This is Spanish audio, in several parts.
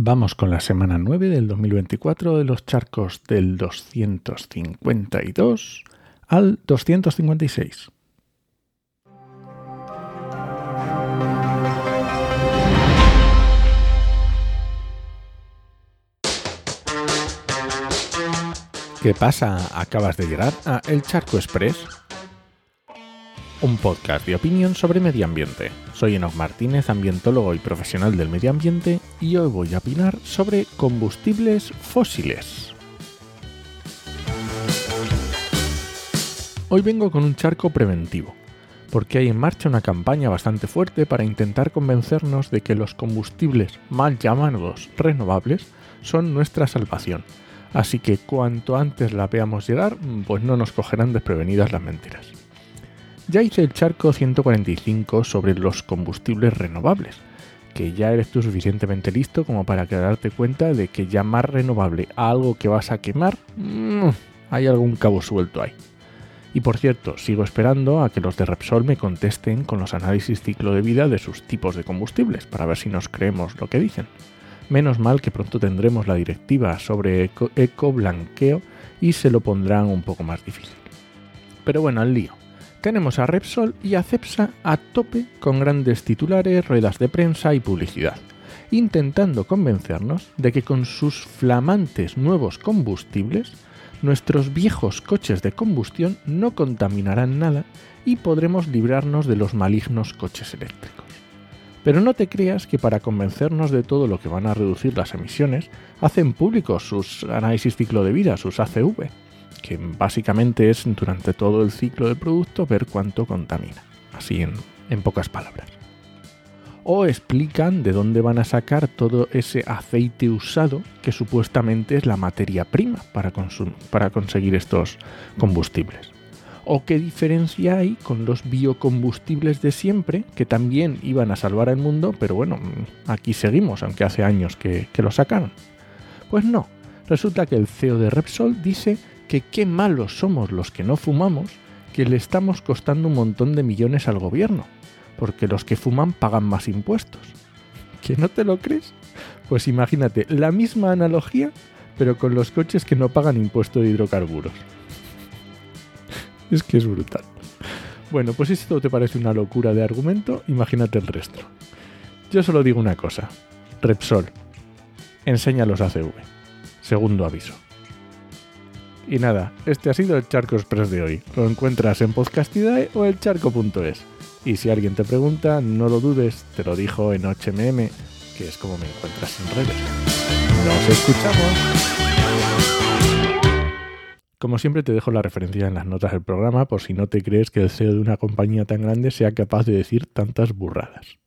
Vamos con la semana 9 del 2024 de los charcos del 252 al 256. ¿Qué pasa? Acabas de llegar a El Charco Express un podcast de opinión sobre medio ambiente. Soy Enoch Martínez, ambientólogo y profesional del medio ambiente, y hoy voy a opinar sobre combustibles fósiles. Hoy vengo con un charco preventivo, porque hay en marcha una campaña bastante fuerte para intentar convencernos de que los combustibles mal llamados renovables son nuestra salvación. Así que cuanto antes la veamos llegar, pues no nos cogerán desprevenidas las mentiras. Ya hice el charco 145 sobre los combustibles renovables, que ya eres tú suficientemente listo como para darte cuenta de que llamar renovable a algo que vas a quemar, mmm, hay algún cabo suelto ahí. Y por cierto, sigo esperando a que los de Repsol me contesten con los análisis ciclo de vida de sus tipos de combustibles, para ver si nos creemos lo que dicen. Menos mal que pronto tendremos la directiva sobre eco, eco blanqueo y se lo pondrán un poco más difícil. Pero bueno, al lío tenemos a Repsol y a Cepsa a tope con grandes titulares, ruedas de prensa y publicidad, intentando convencernos de que con sus flamantes nuevos combustibles, nuestros viejos coches de combustión no contaminarán nada y podremos librarnos de los malignos coches eléctricos. Pero no te creas que para convencernos de todo lo que van a reducir las emisiones, hacen públicos sus análisis ciclo de vida, sus ACV, que básicamente es durante todo el ciclo del producto ver cuánto contamina, así en, pocas palabras. O explican de dónde van a sacar todo ese aceite usado que supuestamente es la materia prima para, para conseguir estos combustibles. O qué diferencia hay con los biocombustibles de siempre, que también iban a salvar el mundo, pero bueno, aquí seguimos, aunque hace años que, que lo sacaron. Pues no, resulta que el CEO de Repsol dice que qué malos somos los que no fumamos, que le estamos costando un montón de millones al gobierno, porque los que fuman pagan más impuestos. ¿Que no te lo crees? Pues imagínate, la misma analogía, pero con los coches que no pagan impuesto de hidrocarburos. es que es brutal. Bueno, pues si esto te parece una locura de argumento, imagínate el resto. Yo solo digo una cosa. Repsol, enseña los ACV. Segundo aviso. Y nada, este ha sido el Charco Express de hoy. Lo encuentras en Podcastidae o elcharco.es. Y si alguien te pregunta, no lo dudes, te lo dijo en HMM, que es como me encuentras en redes. Nos escuchamos. Como siempre te dejo la referencia en las notas del programa por si no te crees que el CEO de una compañía tan grande sea capaz de decir tantas burradas.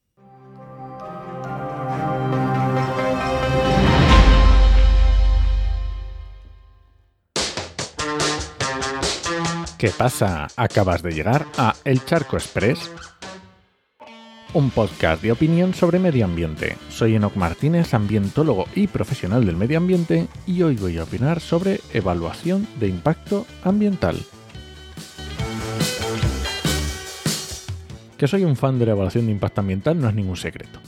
¿Qué pasa? Acabas de llegar a El Charco Express, un podcast de opinión sobre medio ambiente. Soy Enoc Martínez, ambientólogo y profesional del medio ambiente, y hoy voy a opinar sobre evaluación de impacto ambiental. Que soy un fan de la evaluación de impacto ambiental no es ningún secreto.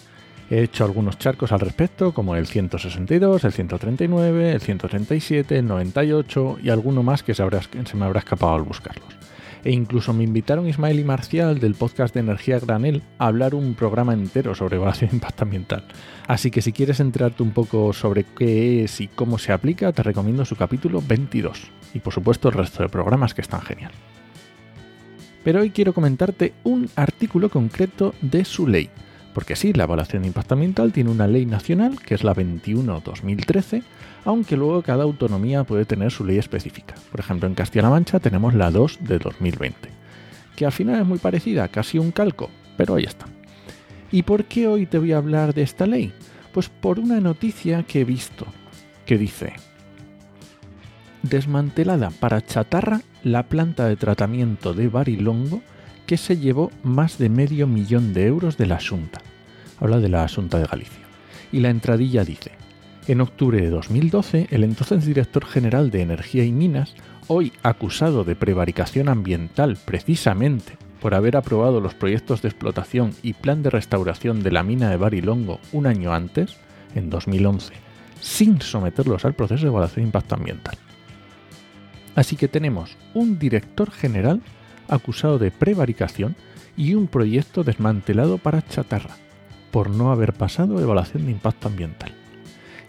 He hecho algunos charcos al respecto, como el 162, el 139, el 137, el 98 y alguno más que se, me habrá escapado al buscarlos. E incluso me invitaron Ismael y Marcial del podcast de Energía Granel a hablar un programa entero sobre evaluación de impacto ambiental. Así que si quieres enterarte un poco sobre qué es y cómo se aplica, te recomiendo su capítulo 22. Y por supuesto el resto de programas que están genial. Pero hoy quiero comentarte un artículo concreto de su ley, porque sí, la evaluación de impacto ambiental tiene una ley nacional, que es la 21-2013, aunque luego cada autonomía puede tener su ley específica. Por ejemplo, en Castilla-La Mancha tenemos la 2 de 2020, que al final es muy parecida, casi un calco, pero ahí está. ¿Y por qué hoy te voy a hablar de esta ley? Pues por una noticia que he visto, que dice, desmantelada para chatarra la planta de tratamiento de Barilongo que se llevó más de medio millón de euros de la Asunta. Habla de la Asunta de Galicia. Y la entradilla dice, en octubre de 2012, el entonces director general de Energía y Minas, hoy acusado de prevaricación ambiental precisamente por haber aprobado los proyectos de explotación y plan de restauración de la mina de Barilongo un año antes, en 2011, sin someterlos al proceso de evaluación de impacto ambiental. Así que tenemos un director general acusado de prevaricación y un proyecto desmantelado para chatarra, por no haber pasado evaluación de impacto ambiental.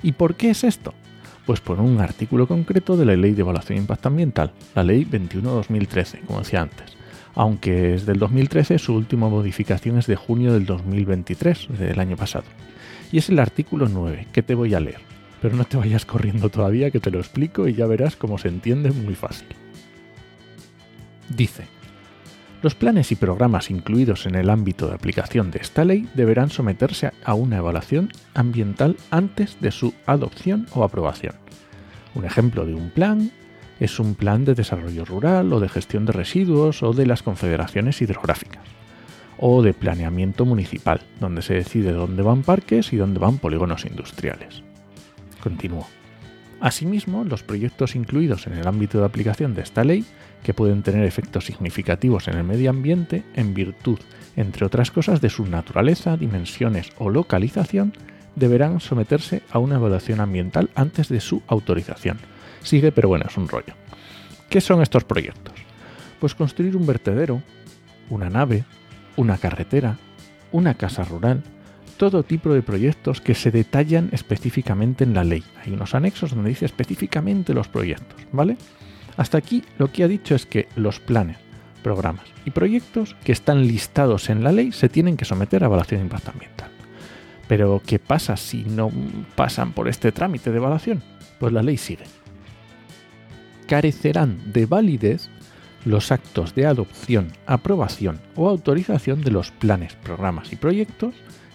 ¿Y por qué es esto? Pues por un artículo concreto de la Ley de Evaluación de Impacto Ambiental, la Ley 21-2013, como decía antes. Aunque es del 2013, su última modificación es de junio del 2023, del año pasado. Y es el artículo 9, que te voy a leer. Pero no te vayas corriendo todavía, que te lo explico y ya verás cómo se entiende muy fácil. Dice, los planes y programas incluidos en el ámbito de aplicación de esta ley deberán someterse a una evaluación ambiental antes de su adopción o aprobación. Un ejemplo de un plan es un plan de desarrollo rural o de gestión de residuos o de las confederaciones hidrográficas. O de planeamiento municipal, donde se decide dónde van parques y dónde van polígonos industriales. Continúo. Asimismo, los proyectos incluidos en el ámbito de aplicación de esta ley que pueden tener efectos significativos en el medio ambiente en virtud, entre otras cosas, de su naturaleza, dimensiones o localización, deberán someterse a una evaluación ambiental antes de su autorización. Sigue, pero bueno, es un rollo. ¿Qué son estos proyectos? Pues construir un vertedero, una nave, una carretera, una casa rural, todo tipo de proyectos que se detallan específicamente en la ley. Hay unos anexos donde dice específicamente los proyectos, ¿vale? Hasta aquí lo que ha dicho es que los planes, programas y proyectos que están listados en la ley se tienen que someter a evaluación de impacto ambiental. Pero ¿qué pasa si no pasan por este trámite de evaluación? Pues la ley sigue. Carecerán de validez los actos de adopción, aprobación o autorización de los planes, programas y proyectos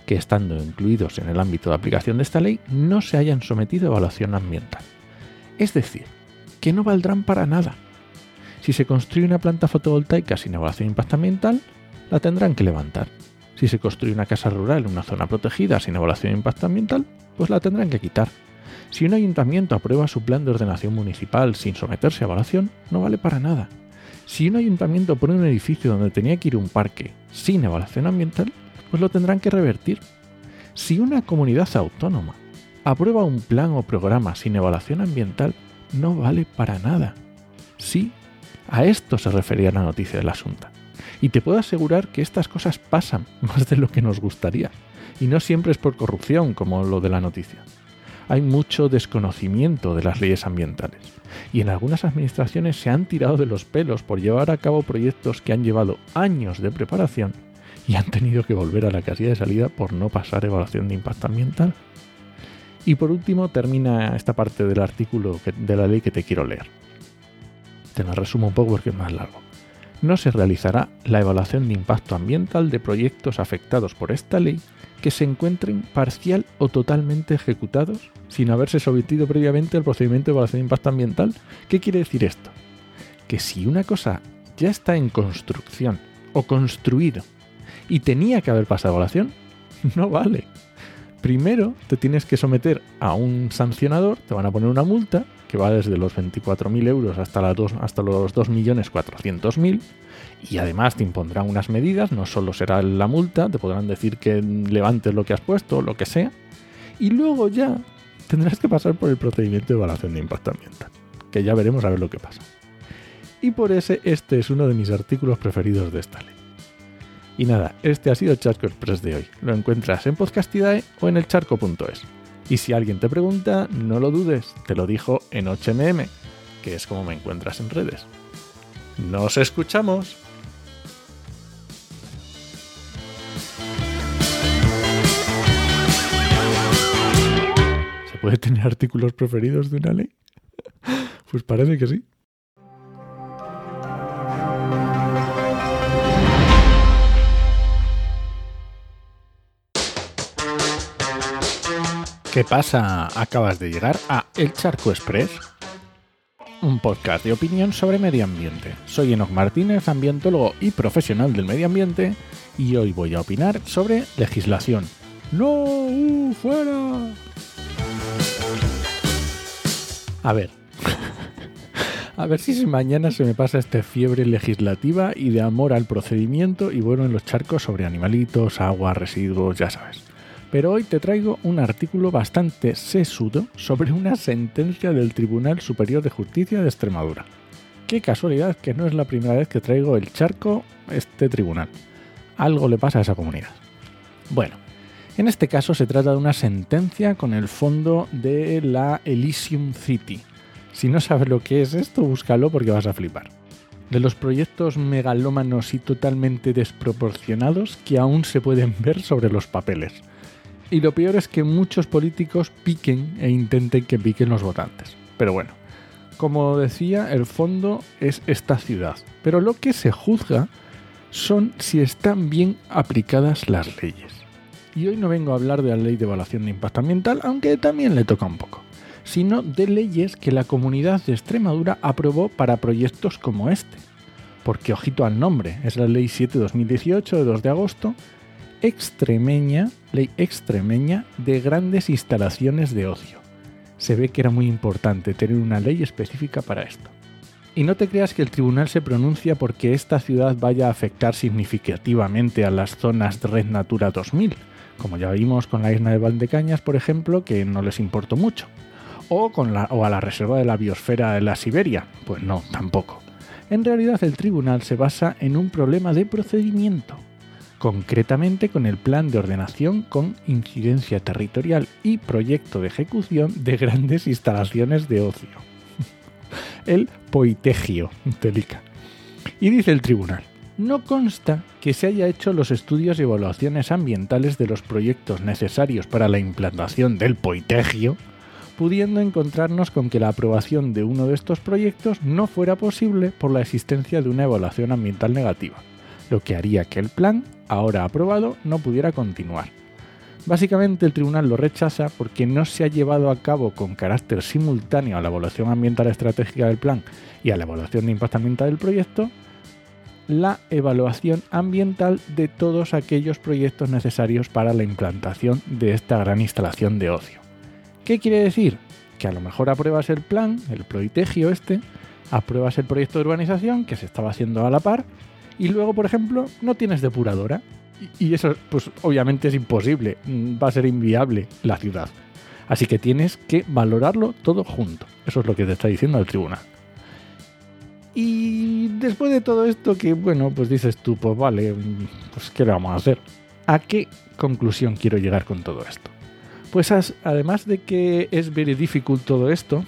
que, estando incluidos en el ámbito de aplicación de esta ley, no se hayan sometido a evaluación ambiental. Es decir, que no valdrán para nada. Si se construye una planta fotovoltaica sin evaluación impacto ambiental, la tendrán que levantar. Si se construye una casa rural en una zona protegida sin evaluación de impacto ambiental, pues la tendrán que quitar. Si un ayuntamiento aprueba su plan de ordenación municipal sin someterse a evaluación, no vale para nada. Si un ayuntamiento pone un edificio donde tenía que ir un parque sin evaluación ambiental, pues lo tendrán que revertir. Si una comunidad autónoma aprueba un plan o programa sin evaluación ambiental, no vale para nada. Sí, a esto se refería la noticia del asunto. Y te puedo asegurar que estas cosas pasan más de lo que nos gustaría. Y no siempre es por corrupción, como lo de la noticia. Hay mucho desconocimiento de las leyes ambientales. Y en algunas administraciones se han tirado de los pelos por llevar a cabo proyectos que han llevado años de preparación y han tenido que volver a la casilla de salida por no pasar evaluación de impacto ambiental. Y por último termina esta parte del artículo de la ley que te quiero leer. Te lo resumo un poco porque es más largo. No se realizará la evaluación de impacto ambiental de proyectos afectados por esta ley que se encuentren parcial o totalmente ejecutados sin haberse sometido previamente al procedimiento de evaluación de impacto ambiental. ¿Qué quiere decir esto? Que si una cosa ya está en construcción o construido y tenía que haber pasado evaluación, no vale. Primero te tienes que someter a un sancionador, te van a poner una multa que va desde los 24.000 euros hasta, hasta los 2.400.000 y además te impondrán unas medidas, no solo será la multa, te podrán decir que levantes lo que has puesto, lo que sea, y luego ya tendrás que pasar por el procedimiento de evaluación de impacto ambiental, que ya veremos a ver lo que pasa. Y por ese este es uno de mis artículos preferidos de esta ley. Y nada, este ha sido el Charco Express de hoy. Lo encuentras en Podcastidae o en elcharco.es. Y si alguien te pregunta, no lo dudes, te lo dijo en 8mm, que es como me encuentras en redes. ¡Nos escuchamos! ¿Se puede tener artículos preferidos de una ley? Pues parece que sí. ¿Qué pasa? Acabas de llegar a El Charco Express, un podcast de opinión sobre medio ambiente. Soy Enoch Martínez, ambientólogo y profesional del medio ambiente, y hoy voy a opinar sobre legislación. ¡No! Uh, ¡Fuera! A ver. A ver si mañana se me pasa esta fiebre legislativa y de amor al procedimiento y bueno en los charcos sobre animalitos, agua, residuos, ya sabes pero hoy te traigo un artículo bastante sesudo sobre una sentencia del Tribunal Superior de Justicia de Extremadura. Qué casualidad que no es la primera vez que traigo el charco este tribunal. Algo le pasa a esa comunidad. Bueno, en este caso se trata de una sentencia con el fondo de la Elysium City. Si no sabes lo que es esto, búscalo porque vas a flipar. De los proyectos megalómanos y totalmente desproporcionados que aún se pueden ver sobre los papeles. Y lo peor es que muchos políticos piquen e intenten que piquen los votantes. Pero bueno, como decía, el fondo es esta ciudad. Pero lo que se juzga son si están bien aplicadas las leyes. Y hoy no vengo a hablar de la ley de evaluación de impacto ambiental, aunque también le toca un poco, sino de leyes que la comunidad de Extremadura aprobó para proyectos como este. Porque ojito al nombre, es la ley 7-2018 de 2 de agosto, extremeña, ley extremeña de grandes instalaciones de ocio. Se ve que era muy importante tener una ley específica para esto. Y no te creas que el tribunal se pronuncia porque esta ciudad vaya a afectar significativamente a las zonas Red Natura 2000, como ya vimos con la isla de Valdecañas, por ejemplo, que no les importó mucho. O, con la, o a la reserva de la biosfera de la Siberia, pues no, tampoco. En realidad el tribunal se basa en un problema de procedimiento, concretamente con el plan de ordenación con incidencia territorial y proyecto de ejecución de grandes instalaciones de ocio. el poitegio, Telica. Y dice el tribunal, no consta que se haya hecho los estudios y evaluaciones ambientales de los proyectos necesarios para la implantación del poitegio, pudiendo encontrarnos con que la aprobación de uno de estos proyectos no fuera posible por la existencia de una evaluación ambiental negativa, lo que haría que el plan, ahora aprobado, no pudiera continuar. Básicamente el tribunal lo rechaza porque no se ha llevado a cabo con carácter simultáneo a la evaluación ambiental estratégica del plan y a la evaluación de impacto ambiental del proyecto, la evaluación ambiental de todos aquellos proyectos necesarios para la implantación de esta gran instalación de ocio. ¿Qué quiere decir? Que a lo mejor apruebas el plan, el proitegio este, apruebas el proyecto de urbanización que se estaba haciendo a la par y luego, por ejemplo, no tienes depuradora. Y eso, pues obviamente es imposible, va a ser inviable la ciudad. Así que tienes que valorarlo todo junto. Eso es lo que te está diciendo el tribunal. Y después de todo esto, que bueno, pues dices tú, pues vale, pues ¿qué le vamos a hacer? ¿A qué conclusión quiero llegar con todo esto? Pues además de que es very difficult todo esto,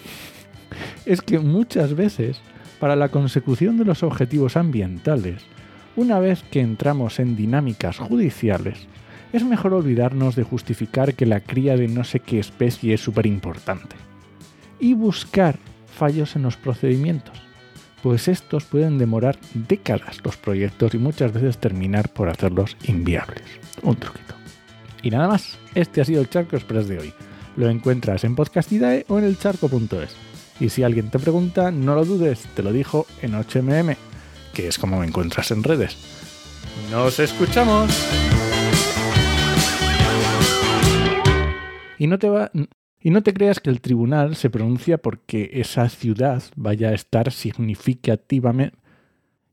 es que muchas veces, para la consecución de los objetivos ambientales, una vez que entramos en dinámicas judiciales, es mejor olvidarnos de justificar que la cría de no sé qué especie es súper importante y buscar fallos en los procedimientos pues estos pueden demorar décadas los proyectos y muchas veces terminar por hacerlos inviables. Un truquito. Y nada más, este ha sido el Charco Express de hoy. Lo encuentras en Podcastidae o en el charco.es. Y si alguien te pregunta, no lo dudes, te lo dijo en HMM, que es como me encuentras en redes. ¡Nos escuchamos! Y no te va, y no te creas que el tribunal se pronuncia porque esa ciudad vaya a estar significativamente...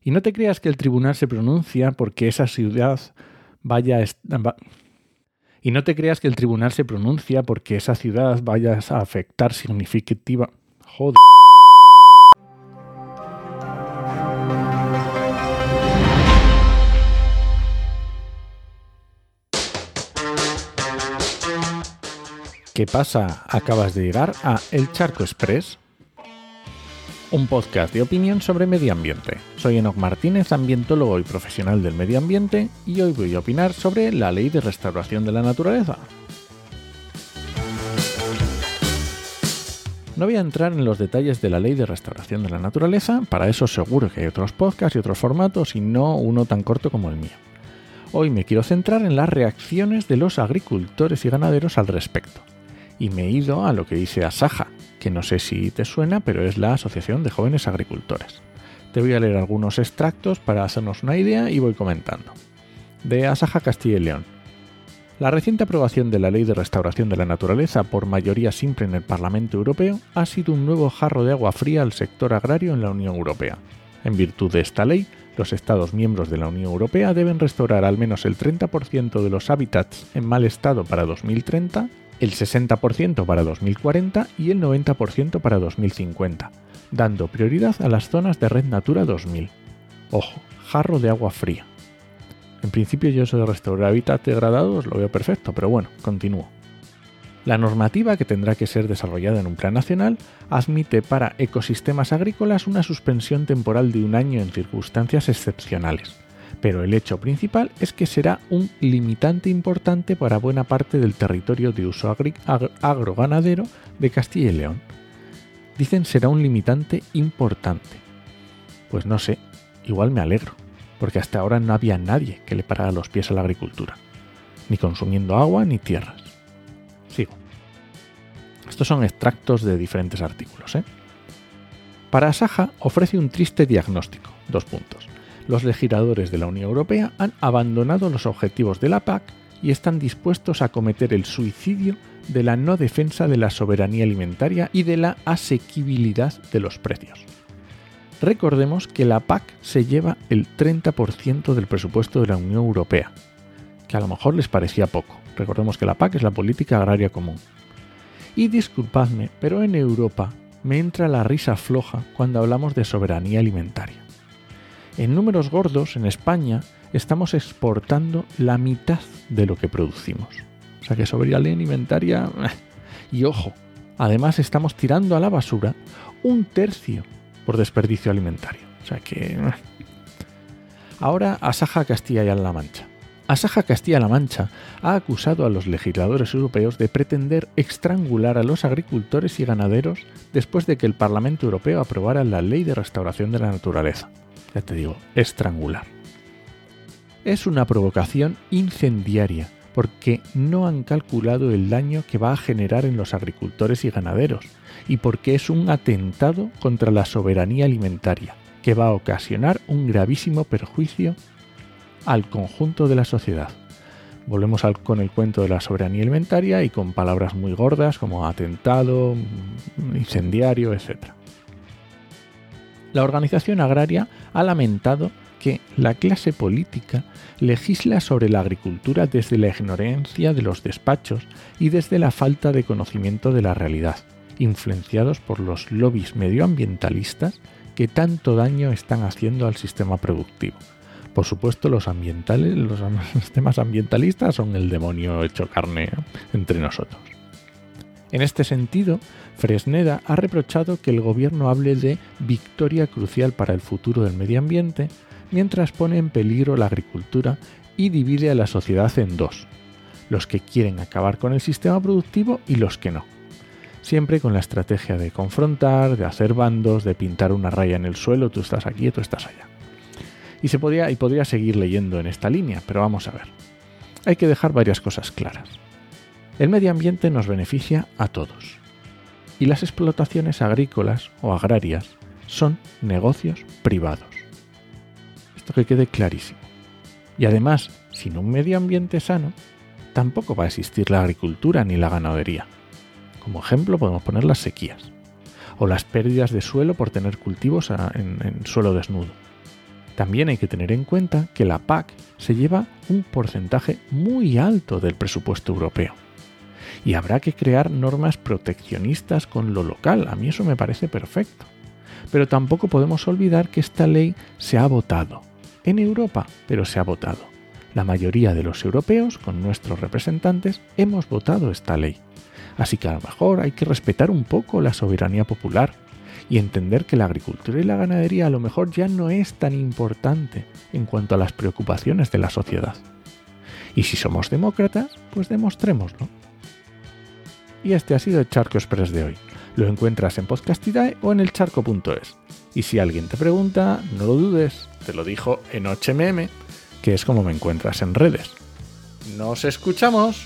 Y no te creas que el tribunal se pronuncia porque esa ciudad vaya a... Y no te creas que el tribunal se pronuncia porque esa ciudad vaya a afectar significativa... Joder. ¿Qué pasa? Acabas de llegar a El Charco Express, un podcast de opinión sobre medio ambiente. Soy Enoc Martínez, ambientólogo y profesional del medio ambiente, y hoy voy a opinar sobre la ley de restauración de la naturaleza. No voy a entrar en los detalles de la ley de restauración de la naturaleza, para eso seguro que hay otros podcasts y otros formatos y no uno tan corto como el mío. Hoy me quiero centrar en las reacciones de los agricultores y ganaderos al respecto y me he ido a lo que dice Asaja, que no sé si te suena, pero es la Asociación de Jóvenes Agricultores. Te voy a leer algunos extractos para hacernos una idea y voy comentando. De Asaja Castilla y León. La reciente aprobación de la Ley de Restauración de la Naturaleza por mayoría simple en el Parlamento Europeo ha sido un nuevo jarro de agua fría al sector agrario en la Unión Europea. En virtud de esta ley, Los Estados miembros de la Unión Europea deben restaurar al menos el 30% de los hábitats en mal estado para 2030, el 60% para 2040 y el 90% para 2050, dando prioridad a las zonas de Red Natura 2000. Ojo, jarro de agua fría. En principio yo eso de restaurar hábitats degradados lo veo perfecto, pero bueno, continúo. La normativa, que tendrá que ser desarrollada en un plan nacional, admite para ecosistemas agrícolas una suspensión temporal de un año en circunstancias excepcionales, pero el hecho principal es que será un limitante importante para buena parte del territorio de uso agroganadero de Castilla y León. Dicen será un limitante importante. Pues no sé, igual me alegro, porque hasta ahora no había nadie que le parara los pies a la agricultura, ni consumiendo agua ni tierras. Sigo. Estos son extractos de diferentes artículos. ¿eh? Para Asaja ofrece un triste diagnóstico. Dos puntos. Los legisladores de la Unión Europea han abandonado los objetivos de la PAC y están dispuestos a cometer el suicidio de la no defensa de la soberanía alimentaria y de la asequibilidad de los precios. Recordemos que la PAC se lleva el 30% del presupuesto de la Unión Europea, que a lo mejor les parecía poco. Recordemos que la PAC es la política agraria común. Y disculpadme, pero en Europa me entra la risa floja cuando hablamos de soberanía alimentaria. En números gordos, en España, estamos exportando la mitad de lo que producimos. O sea que soberanía alimentaria... Eh, y ojo, además estamos tirando a la basura un tercio por desperdicio alimentario. O sea que... Eh. Ahora Asaja Castilla y La Mancha. Asaja Castilla-La Mancha ha acusado a los legisladores europeos de pretender estrangular a los agricultores y ganaderos después de que el Parlamento Europeo aprobara la Ley de Restauración de la Naturaleza. Ya te digo, estrangular. Es una provocación incendiaria porque no han calculado el daño que va a generar en los agricultores y ganaderos y porque es un atentado contra la soberanía alimentaria que va a ocasionar un gravísimo perjuicio al conjunto de la sociedad. Volvemos con el cuento de la soberanía alimentaria y con palabras muy gordas como atentado, incendiario, etc. La organización agraria ha lamentado que la clase política legisla sobre la agricultura desde la ignorancia de los despachos y desde la falta de conocimiento de la realidad, influenciados por los lobbies medioambientalistas que tanto daño están haciendo al sistema productivo por supuesto, los ambientales, los temas ambientalistas son el demonio hecho carne entre nosotros. En este sentido, Fresneda ha reprochado que el gobierno hable de victoria crucial para el futuro del medio ambiente, mientras pone en peligro la agricultura y divide a la sociedad en dos, los que quieren acabar con el sistema productivo y los que no. Siempre con la estrategia de confrontar, de hacer bandos, de pintar una raya en el suelo, tú estás aquí tú estás allá. Y se podría, y podría seguir leyendo en esta línea, pero vamos a ver. Hay que dejar varias cosas claras. El medio ambiente nos beneficia a todos. Y las explotaciones agrícolas o agrarias son negocios privados. Esto que quede clarísimo. Y además, sin un medio ambiente sano, tampoco va a existir la agricultura ni la ganadería. Como ejemplo podemos poner las sequías o las pérdidas de suelo por tener cultivos en suelo desnudo también hay que tener en cuenta que la PAC se lleva un porcentaje muy alto del presupuesto europeo. Y habrá que crear normas proteccionistas con lo local. A mí eso me parece perfecto. Pero tampoco podemos olvidar que esta ley se ha votado. En Europa, pero se ha votado. La mayoría de los europeos, con nuestros representantes, hemos votado esta ley. Así que a lo mejor hay que respetar un poco la soberanía popular y entender que la agricultura y la ganadería a lo mejor ya no es tan importante en cuanto a las preocupaciones de la sociedad. Y si somos demócratas, pues demostrémoslo. Y este ha sido el Charco Express de hoy. Lo encuentras en Podcastidae o en elcharco.es. Y si alguien te pregunta, no lo dudes, te lo dijo en HMM, que es como me encuentras en redes. ¡Nos escuchamos!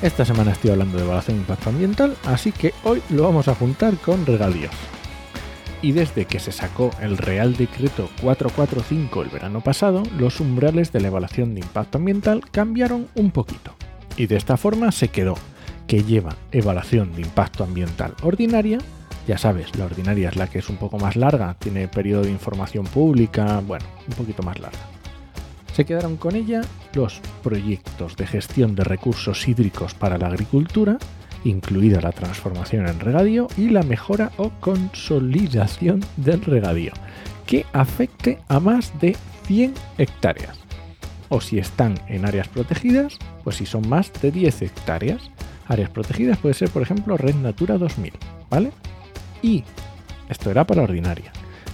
Esta semana estoy hablando de evaluación de impacto ambiental, así que hoy lo vamos a juntar con regalíos. Y desde que se sacó el Real Decreto 445 el verano pasado, los umbrales de la evaluación de impacto ambiental cambiaron un poquito. Y de esta forma se quedó que lleva evaluación de impacto ambiental ordinaria, ya sabes, la ordinaria es la que es un poco más larga, tiene periodo de información pública, bueno, un poquito más larga se quedaron con ella los proyectos de gestión de recursos hídricos para la agricultura, incluida la transformación en regadío y la mejora o consolidación del regadío, que afecte a más de 100 hectáreas. O si están en áreas protegidas, pues si son más de 10 hectáreas. Áreas protegidas puede ser, por ejemplo, Red Natura 2000, ¿vale? Y esto era para ordinaria.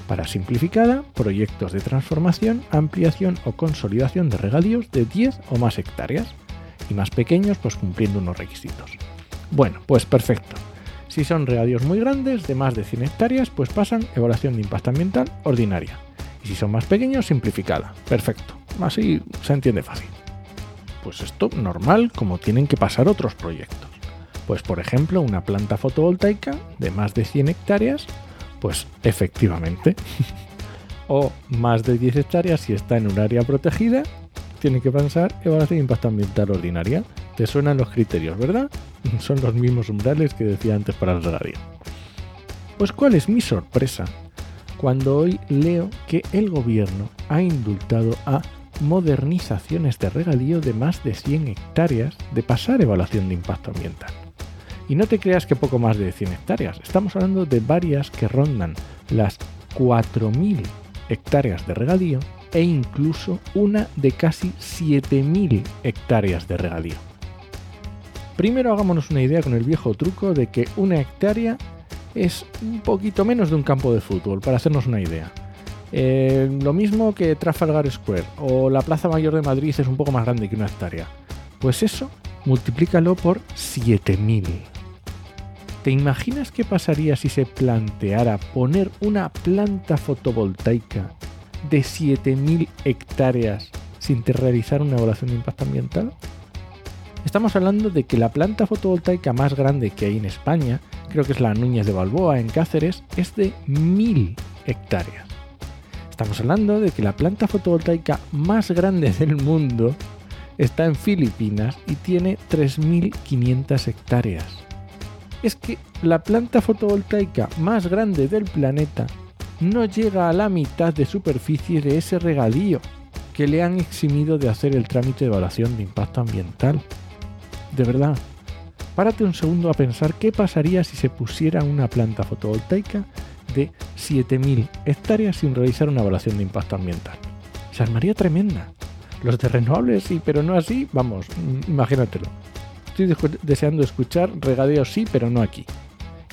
Para simplificada, proyectos de transformación, ampliación o consolidación de regadíos de 10 o más hectáreas y más pequeños pues cumpliendo unos requisitos. Bueno, pues perfecto. Si son regadíos muy grandes, de más de 100 hectáreas, pues pasan evaluación de impacto ambiental ordinaria. Y si son más pequeños, simplificada. Perfecto. Así se entiende fácil. Pues esto normal como tienen que pasar otros proyectos. Pues por ejemplo, una planta fotovoltaica de más de 100 hectáreas pues efectivamente. o más de 10 hectáreas si está en un área protegida, tiene que pasar evaluación de impacto ambiental ordinaria. Te suenan los criterios, ¿verdad? Son los mismos umbrales que decía antes para el regadío. Pues cuál es mi sorpresa cuando hoy leo que el gobierno ha indultado a modernizaciones de regadío de más de 100 hectáreas de pasar evaluación de impacto ambiental. Y no te creas que poco más de 100 hectáreas, estamos hablando de varias que rondan las 4.000 hectáreas de regadío e incluso una de casi 7.000 hectáreas de regadío. Primero hagámonos una idea con el viejo truco de que una hectárea es un poquito menos de un campo de fútbol, para hacernos una idea. Eh, lo mismo que Trafalgar Square o la Plaza Mayor de Madrid es un poco más grande que una hectárea. Pues eso, multiplícalo por 7000. ¿Te imaginas qué pasaría si se planteara poner una planta fotovoltaica de 7.000 hectáreas sin realizar una evaluación de impacto ambiental? Estamos hablando de que la planta fotovoltaica más grande que hay en España, creo que es la Núñez de Balboa en Cáceres, es de 1.000 hectáreas. Estamos hablando de que la planta fotovoltaica más grande del mundo está en Filipinas y tiene 3.500 hectáreas es que la planta fotovoltaica más grande del planeta no llega a la mitad de superficie de ese regadío que le han eximido de hacer el trámite de evaluación de impacto ambiental. De verdad, párate un segundo a pensar qué pasaría si se pusiera una planta fotovoltaica de 7.000 hectáreas sin realizar una evaluación de impacto ambiental. Se armaría tremenda. Los de renovables sí, pero no así, vamos, imagínatelo estoy deseando escuchar regadeo sí, pero no aquí.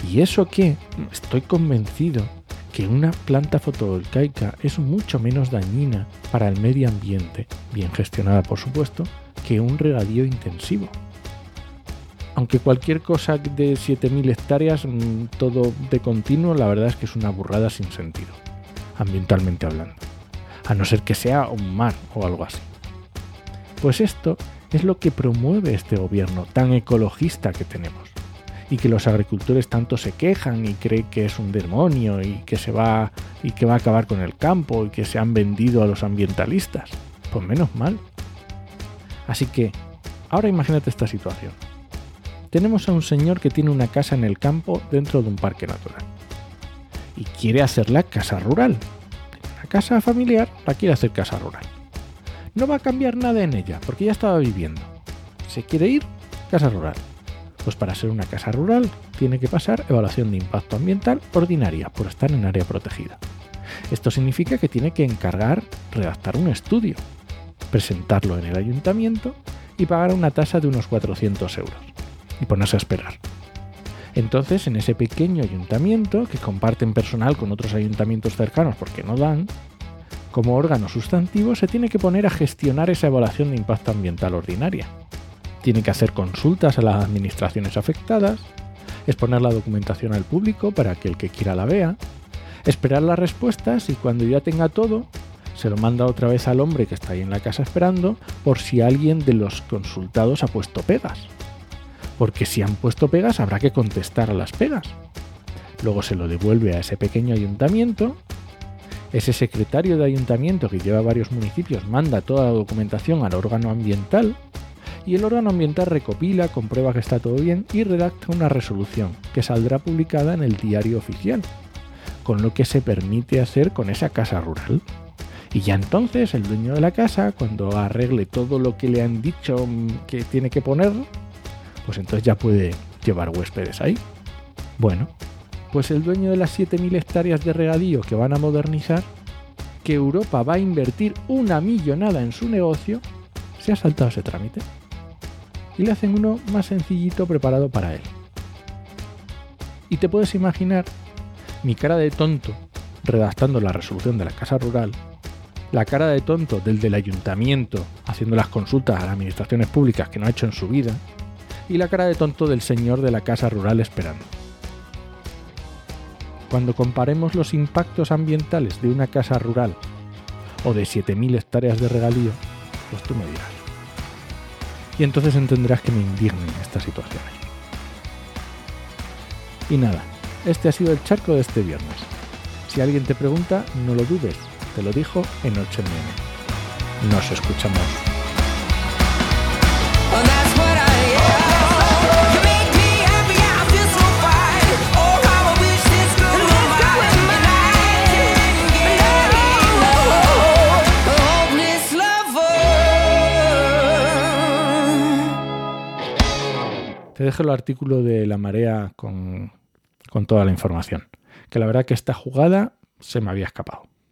¿Y eso qué? Estoy convencido que una planta fotovoltaica es mucho menos dañina para el medio ambiente, bien gestionada por supuesto, que un regadío intensivo. Aunque cualquier cosa de 7.000 hectáreas, mm, todo de continuo, la verdad es que es una burrada sin sentido, ambientalmente hablando. A no ser que sea un mar o algo así. Pues esto es lo que promueve este gobierno tan ecologista que tenemos. Y que los agricultores tanto se quejan y creen que es un demonio y que se va y que va a acabar con el campo y que se han vendido a los ambientalistas. Pues menos mal. Así que, ahora imagínate esta situación. Tenemos a un señor que tiene una casa en el campo dentro de un parque natural. Y quiere hacerla casa rural. Una casa familiar la quiere hacer casa rural. No va a cambiar nada en ella, porque ya estaba viviendo. ¿Se quiere ir? Casa rural. Pues para ser una casa rural tiene que pasar evaluación de impacto ambiental ordinaria por estar en área protegida. Esto significa que tiene que encargar redactar un estudio, presentarlo en el ayuntamiento y pagar una tasa de unos 400 euros. y ponerse a esperar. Entonces, en ese pequeño ayuntamiento, que comparten personal con otros ayuntamientos cercanos porque no dan, como órgano sustantivo se tiene que poner a gestionar esa evaluación de impacto ambiental ordinaria. Tiene que hacer consultas a las administraciones afectadas, exponer la documentación al público para que el que quiera la vea, esperar las respuestas y cuando ya tenga todo, se lo manda otra vez al hombre que está ahí en la casa esperando por si alguien de los consultados ha puesto pegas. Porque si han puesto pegas habrá que contestar a las pegas. Luego se lo devuelve a ese pequeño ayuntamiento. Ese secretario de ayuntamiento que lleva varios municipios manda toda la documentación al órgano ambiental y el órgano ambiental recopila, comprueba que está todo bien y redacta una resolución que saldrá publicada en el diario oficial, con lo que se permite hacer con esa casa rural. Y ya entonces el dueño de la casa, cuando arregle todo lo que le han dicho que tiene que poner, pues entonces ya puede llevar huéspedes ahí. Bueno, pues el dueño de las 7.000 hectáreas de regadío que van a modernizar, que Europa va a invertir una millonada en su negocio, se ha saltado ese trámite. Y le hacen uno más sencillito preparado para él. Y te puedes imaginar mi cara de tonto redactando la resolución de la casa rural la cara de tonto del del ayuntamiento haciendo las consultas a las administraciones públicas que no ha hecho en su vida, y la cara de tonto del señor de la casa rural esperando. Cuando comparemos los impactos ambientales de una casa rural o de 7.000 hectáreas de regalío, pues tú me dirás. Y entonces entenderás que me indignen estas situaciones. Y nada, este ha sido el charco de este viernes. Si alguien te pregunta, no lo dudes, te lo dijo en 8 Nos escuchamos. Te dejo el artículo de La Marea con, con toda la información. Que la verdad que esta jugada se me había escapado.